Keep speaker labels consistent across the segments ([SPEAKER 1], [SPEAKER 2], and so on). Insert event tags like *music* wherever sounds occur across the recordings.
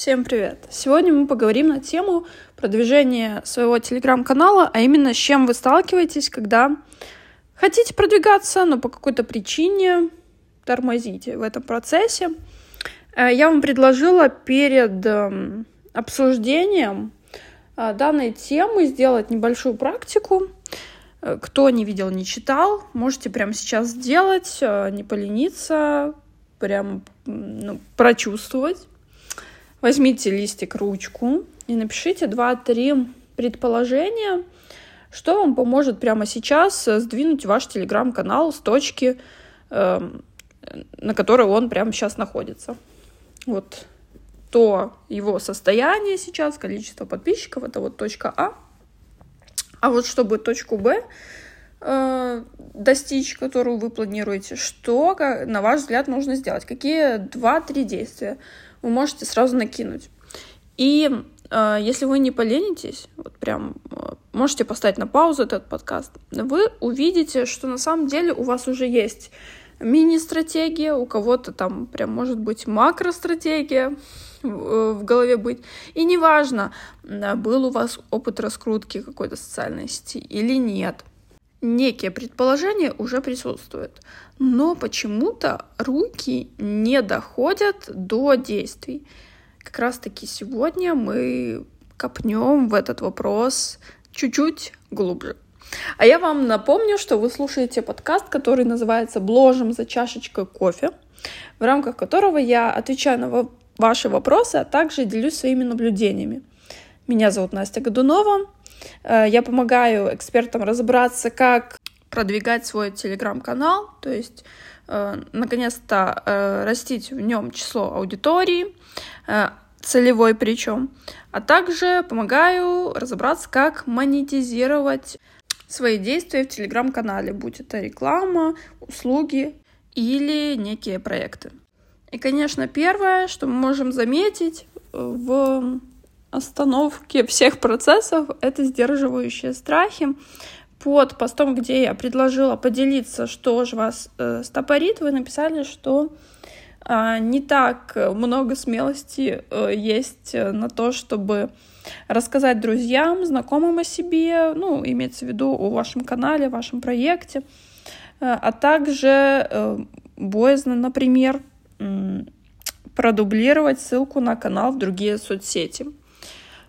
[SPEAKER 1] Всем привет! Сегодня мы поговорим на тему продвижения своего телеграм-канала, а именно с чем вы сталкиваетесь, когда хотите продвигаться, но по какой-то причине тормозите в этом процессе. Э, я вам предложила перед эм, обсуждением э, данной темы сделать небольшую практику. Э, кто не видел, не читал, можете прямо сейчас сделать, не полениться, прям ну, прочувствовать Возьмите листик, ручку и напишите 2-3 предположения, что вам поможет прямо сейчас сдвинуть ваш телеграм-канал с точки, э, на которой он прямо сейчас находится. Вот то его состояние сейчас, количество подписчиков, это вот точка А. А вот чтобы точку Б э, достичь, которую вы планируете, что, на ваш взгляд, нужно сделать? Какие два-три действия? вы можете сразу накинуть. И э, если вы не поленитесь, вот прям э, можете поставить на паузу этот подкаст, вы увидите, что на самом деле у вас уже есть мини-стратегия, у кого-то там прям может быть макро-стратегия в, э, голове быть. И неважно, был у вас опыт раскрутки какой-то социальной сети или нет. Некие предположения уже присутствуют но почему-то руки не доходят до действий. Как раз-таки сегодня мы копнем в этот вопрос чуть-чуть глубже. А я вам напомню, что вы слушаете подкаст, который называется «Бложим за чашечкой кофе», в рамках которого я отвечаю на ваши вопросы, а также делюсь своими наблюдениями. Меня зовут Настя Годунова. Э, я помогаю экспертам разобраться, как продвигать свой телеграм-канал, то есть э, наконец-то э, растить в нем число аудитории, целевой причем, а также помогаю разобраться, как монетизировать свои действия в телеграм-канале, будь это реклама, услуги или некие проекты. И, конечно, первое, что мы можем заметить в остановке всех процессов, это сдерживающие страхи, под постом, где я предложила поделиться, что же вас э, стопорит, вы написали, что э, не так много смелости э, есть на то, чтобы рассказать друзьям, знакомым о себе, ну, имеется в виду о вашем канале, вашем проекте, э, а также э, боязно, например, э, продублировать ссылку на канал в другие соцсети.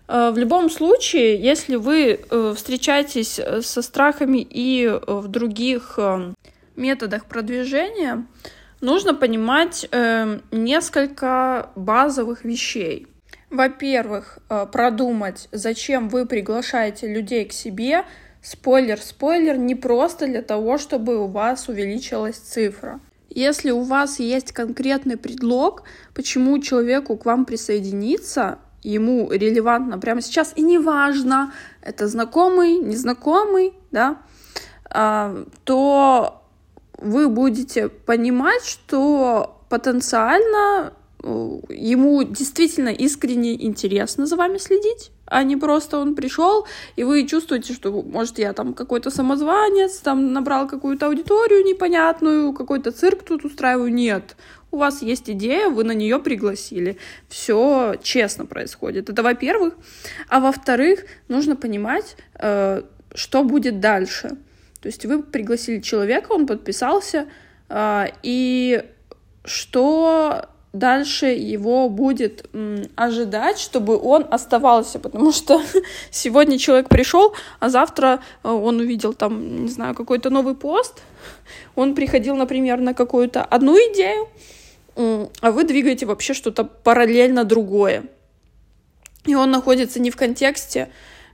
[SPEAKER 1] Э, в любом случае, если вы э, встречаетесь э, со страхами и в других методах продвижения, нужно понимать несколько базовых вещей. Во-первых, продумать, зачем вы приглашаете людей к себе. Спойлер, спойлер, не просто для того, чтобы у вас увеличилась цифра. Если у вас есть конкретный предлог, почему человеку к вам присоединиться, ему релевантно. Прямо сейчас, и неважно, это знакомый, незнакомый, да, а, то вы будете понимать, что потенциально э, ему действительно искренне интересно за вами следить, а не просто он пришел, и вы чувствуете, что, может, я там какой-то самозванец, там набрал какую-то аудиторию непонятную, какой-то цирк тут устраиваю. Нет, у вас есть идея, вы на нее пригласили. Все честно происходит. Это во-первых. А во-вторых, нужно понимать, э, что будет дальше. То есть вы пригласили человека, он подписался, э, и что дальше его будет ожидать, чтобы он оставался, потому что *laughs* сегодня человек пришел, а завтра э, он увидел там, не знаю, какой-то новый пост, он приходил, например, на какую-то одну идею, а вы двигаете вообще что-то параллельно другое. И он находится не в контексте,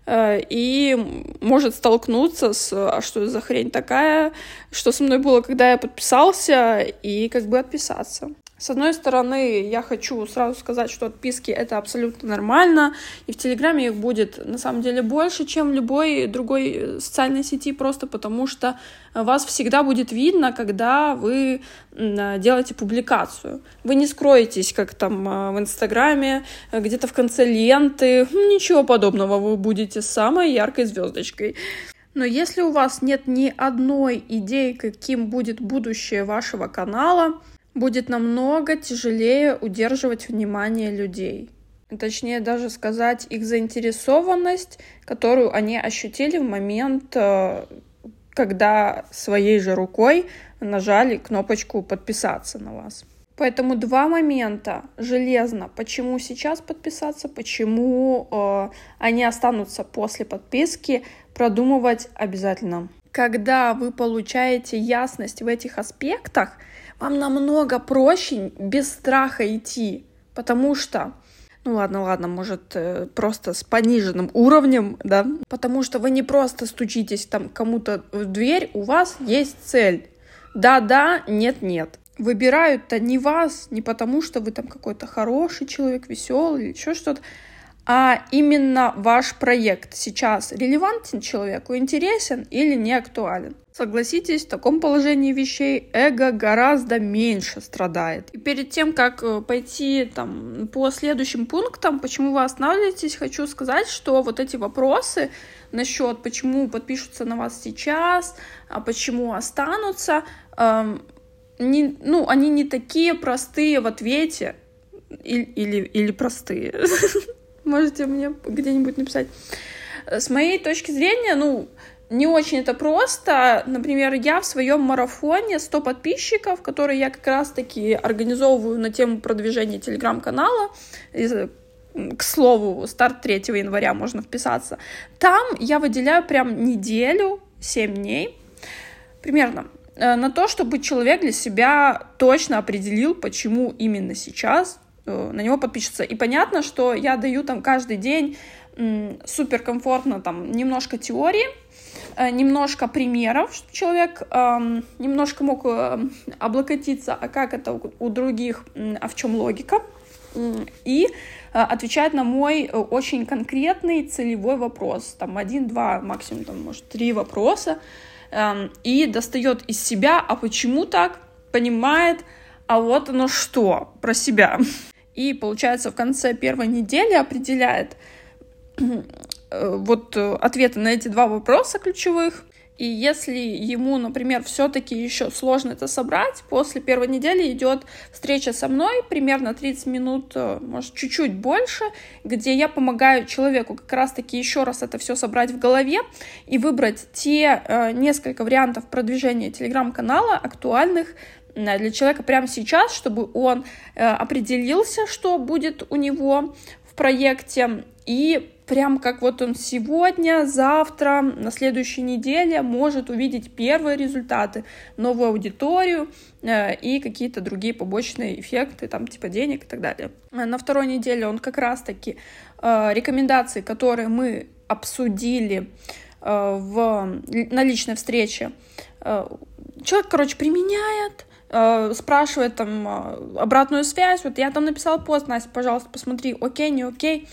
[SPEAKER 1] э, и может столкнуться с «а что за хрень такая?», что со мной было, когда я подписался, и как бы отписаться. С одной стороны, я хочу сразу сказать, что отписки это абсолютно нормально, и в Телеграме их будет на самом деле больше, чем в любой другой э, социальной сети, просто потому что вас всегда будет видно, когда вы э, делаете публикацию. Вы не скроетесь, как там э, в Инстаграме, где-то в конце ленты, ничего подобного, вы будете самой яркой звездочкой. Но если у вас нет ни одной идеи, каким будет будущее вашего канала, будет намного тяжелее удерживать внимание людей. точнее даже сказать их заинтересованность, которую они ощутили в момент, э, когда своей же рукой нажали кнопочку подписаться на вас. Поэтому два момента железно. Почему сейчас подписаться, почему э, они останутся после подписки, продумывать обязательно. Когда вы получаете ясность в этих аспектах, вам намного проще без страха идти, потому что ну ладно, ладно, может, э, просто с пониженным уровнем, да, потому что вы не просто стучитесь там кому-то в дверь, у вас есть цель. Да-да, нет-нет выбирают-то не вас, не потому что вы там какой-то хороший человек, веселый или еще что-то, а именно ваш проект сейчас релевантен человеку, интересен или не актуален. Согласитесь, в таком положении вещей эго гораздо меньше страдает. И перед тем, как э, пойти там, по следующим пунктам, почему вы останавливаетесь, хочу сказать, что вот эти вопросы насчет, почему подпишутся на вас сейчас, а почему останутся, эм, не, ну, они не такие простые в ответе, или, или, или простые. *laughs* Можете мне где-нибудь написать. С моей точки зрения, ну, не очень это просто. Например, я в своем марафоне 100 подписчиков, которые я как раз-таки организовываю на тему продвижения телеграм-канала, к слову, старт 3 января можно вписаться. Там я выделяю прям неделю, 7 дней, примерно на то, чтобы человек для себя точно определил, почему именно сейчас э, на него подпишется. И понятно, что я даю там каждый день супер комфортно там немножко теории, э, немножко примеров, чтобы человек э, немножко мог облокотиться, а как это у других, а в чем логика, и отвечать на мой очень конкретный целевой вопрос, там один, два, максимум там может три вопроса, эм, и достает из себя, а почему так, понимает, а вот оно что, про себя. И, получается, в конце первой недели определяет *clears throat* э, вот э, ответы на эти два вопроса ключевых, и если ему, например, все-таки еще сложно это собрать, после первой недели идет встреча со мной, примерно 30 минут, э, может, чуть-чуть больше, где я помогаю человеку как раз-таки еще раз это все собрать в голове и выбрать те э, несколько вариантов продвижения телеграм-канала актуальных э, для человека прямо сейчас, чтобы он э, определился, что будет у него в проекте, и прям как вот он сегодня, завтра, на следующей неделе может увидеть первые результаты, новую аудиторию э, и какие-то другие побочные эффекты, там типа денег и так далее. На второй неделе он как раз-таки э, рекомендации, которые мы обсудили э, в, на личной встрече, человек, короче, применяет, спрашивает там обратную связь, вот я там написал пост, Настя, пожалуйста, посмотри, окей, не окей,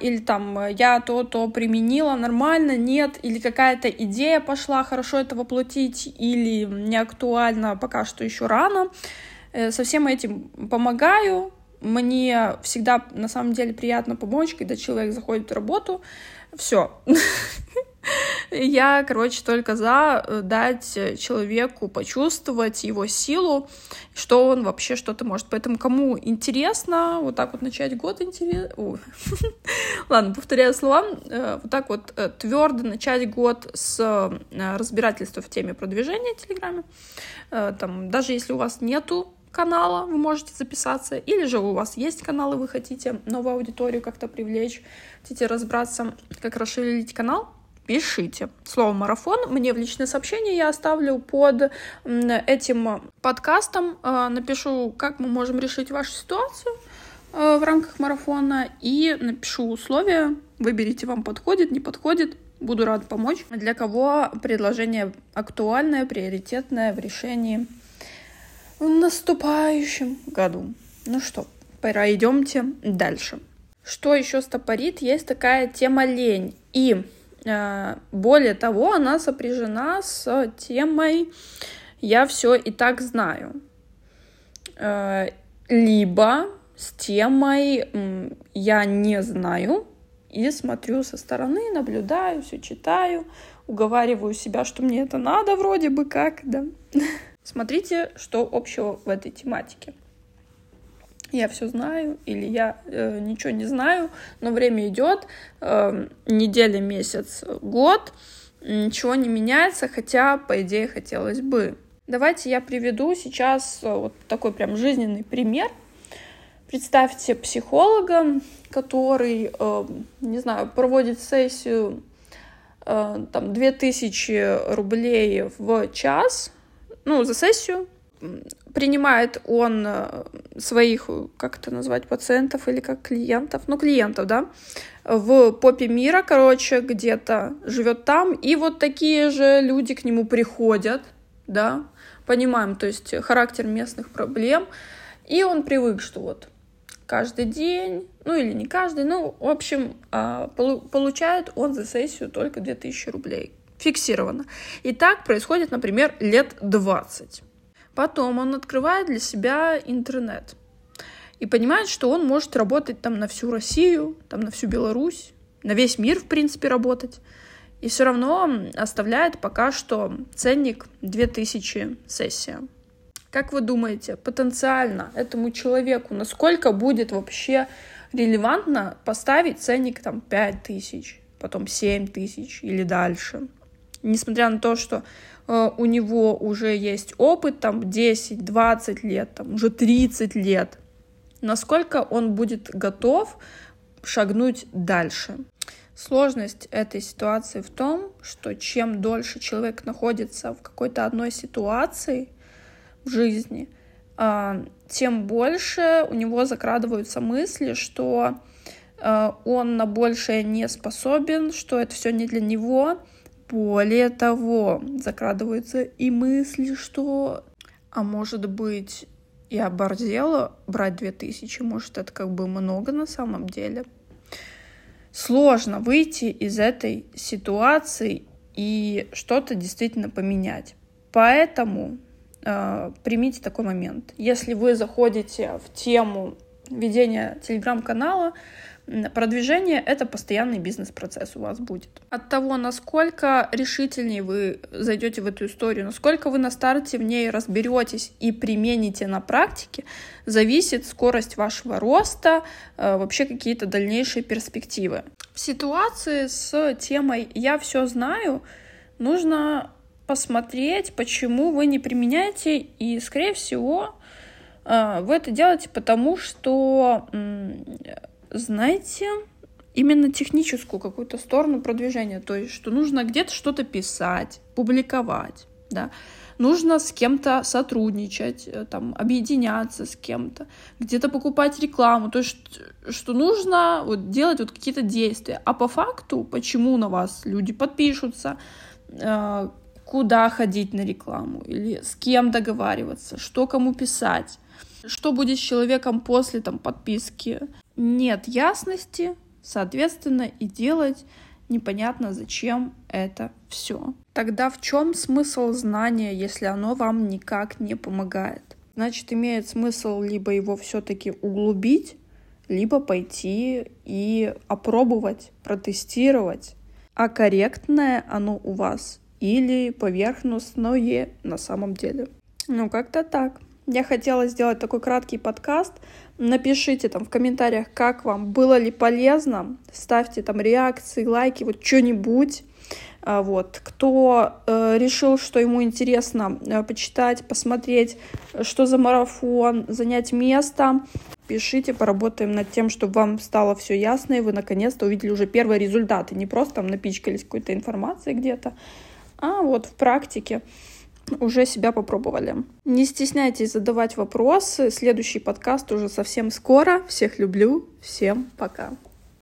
[SPEAKER 1] или там э, я то-то применила нормально, нет, или какая-то идея пошла, хорошо это воплотить, или не актуально, пока что еще рано. Э, со всем этим помогаю. Мне всегда на самом деле приятно помочь, когда человек заходит в работу. Все. *laughs* Я, короче, только за э, дать человеку почувствовать его силу, что он вообще что-то может. Поэтому кому интересно, вот так вот начать год интересно... *laughs* Ладно, повторяю слова. Э, вот так вот э, твердо начать год с разбирательства в теме продвижения в Телеграме. Там, даже если у вас нету канала, вы можете записаться, или же у вас есть канал, и вы хотите новую аудиторию как-то привлечь, хотите разбраться, как расширить канал, пишите. Слово «марафон» мне в личное сообщение я оставлю под этим подкастом. Э, напишу, как мы можем решить вашу ситуацию э, в рамках марафона и напишу условия. Выберите, вам подходит, не подходит. Буду рад помочь. Для кого предложение актуальное, приоритетное в решении в наступающем году. Ну что, пора идемте дальше. Что еще стопорит? Есть такая тема лень. И более того, она сопряжена с темой «я все и так знаю». Э, либо с темой «я не знаю» и смотрю со стороны, наблюдаю, все читаю, уговариваю себя, что мне это надо вроде бы как, да. *laughs* Смотрите, что общего в этой тематике. Я все знаю или я э, ничего не знаю, но время идет, э, неделя, месяц, год, ничего не меняется, хотя, по идее, хотелось бы. Давайте я приведу сейчас э, вот такой прям жизненный пример. Представьте психолога, который, э, не знаю, проводит сессию э, там 2000 рублей в час, ну, за сессию, принимает он э, своих, как это назвать, пациентов или как клиентов, ну, клиентов, да, в попе мира, короче, где-то живет там, и вот такие же люди к нему приходят, да, понимаем, то есть характер местных проблем, и он привык, что вот каждый день, ну или не каждый, ну, в общем, а, получает он за сессию только 2000 рублей. Фиксировано. И так происходит, например, лет 20. Потом он открывает для себя интернет и понимает, что он может работать там на всю Россию, там на всю Беларусь, на весь мир, в принципе, работать. И все равно оставляет пока что ценник 2000 сессия. Как вы думаете, потенциально этому человеку насколько будет вообще релевантно поставить ценник там 5000, потом 7000 или дальше? Несмотря на то, что у него уже есть опыт, там 10-20 лет, там уже 30 лет, насколько он будет готов шагнуть дальше. Сложность этой ситуации в том, что чем дольше человек находится в какой-то одной ситуации в жизни, э, тем больше у него закрадываются мысли, что э, он на большее не способен, что это все не для него, более того, закрадываются и мысли, что, а может быть, я оборзела брать 2000, может, это как бы много на самом деле. Сложно выйти из этой ситуации и что-то действительно поменять. Поэтому э, примите такой момент. Если вы заходите в тему ведения телеграм-канала, Продвижение — это постоянный бизнес-процесс у вас будет. От того, насколько решительнее вы зайдете в эту историю, насколько вы на старте в ней разберетесь и примените на практике, зависит скорость вашего роста, э, вообще какие-то дальнейшие перспективы. В ситуации с темой «я все знаю» нужно посмотреть, почему вы не применяете, и, скорее всего, э, вы это делаете потому, что знаете, именно техническую какую-то сторону продвижения, то есть, что нужно где-то что-то писать, публиковать, да, нужно с кем-то сотрудничать, э, там, объединяться с кем-то, где-то покупать рекламу, то есть, что нужно вот делать вот какие-то действия. А по факту, почему на вас люди подпишутся, э, куда ходить на рекламу, или с кем договариваться, что кому писать, что будет с человеком после там, подписки, нет ясности, соответственно, и делать непонятно зачем это все. Тогда в чем смысл знания, если оно вам никак не помогает? Значит, имеет смысл либо его все-таки углубить, либо пойти и опробовать, протестировать, а корректное оно у вас или поверхностное на самом деле. Ну, как-то так. Я хотела сделать такой краткий подкаст. Напишите там в комментариях, как вам, было ли полезно. Ставьте там реакции, лайки, вот что-нибудь. А, вот. Кто э, решил, что ему интересно э, почитать, посмотреть, что за марафон, занять место, пишите, поработаем над тем, чтобы вам стало все ясно, и вы наконец-то увидели уже первые результаты. Не просто там напичкались какой-то информацией где-то, а вот в практике уже себя попробовали. Не стесняйтесь задавать вопросы. Следующий подкаст уже совсем скоро. Всех люблю. Всем пока.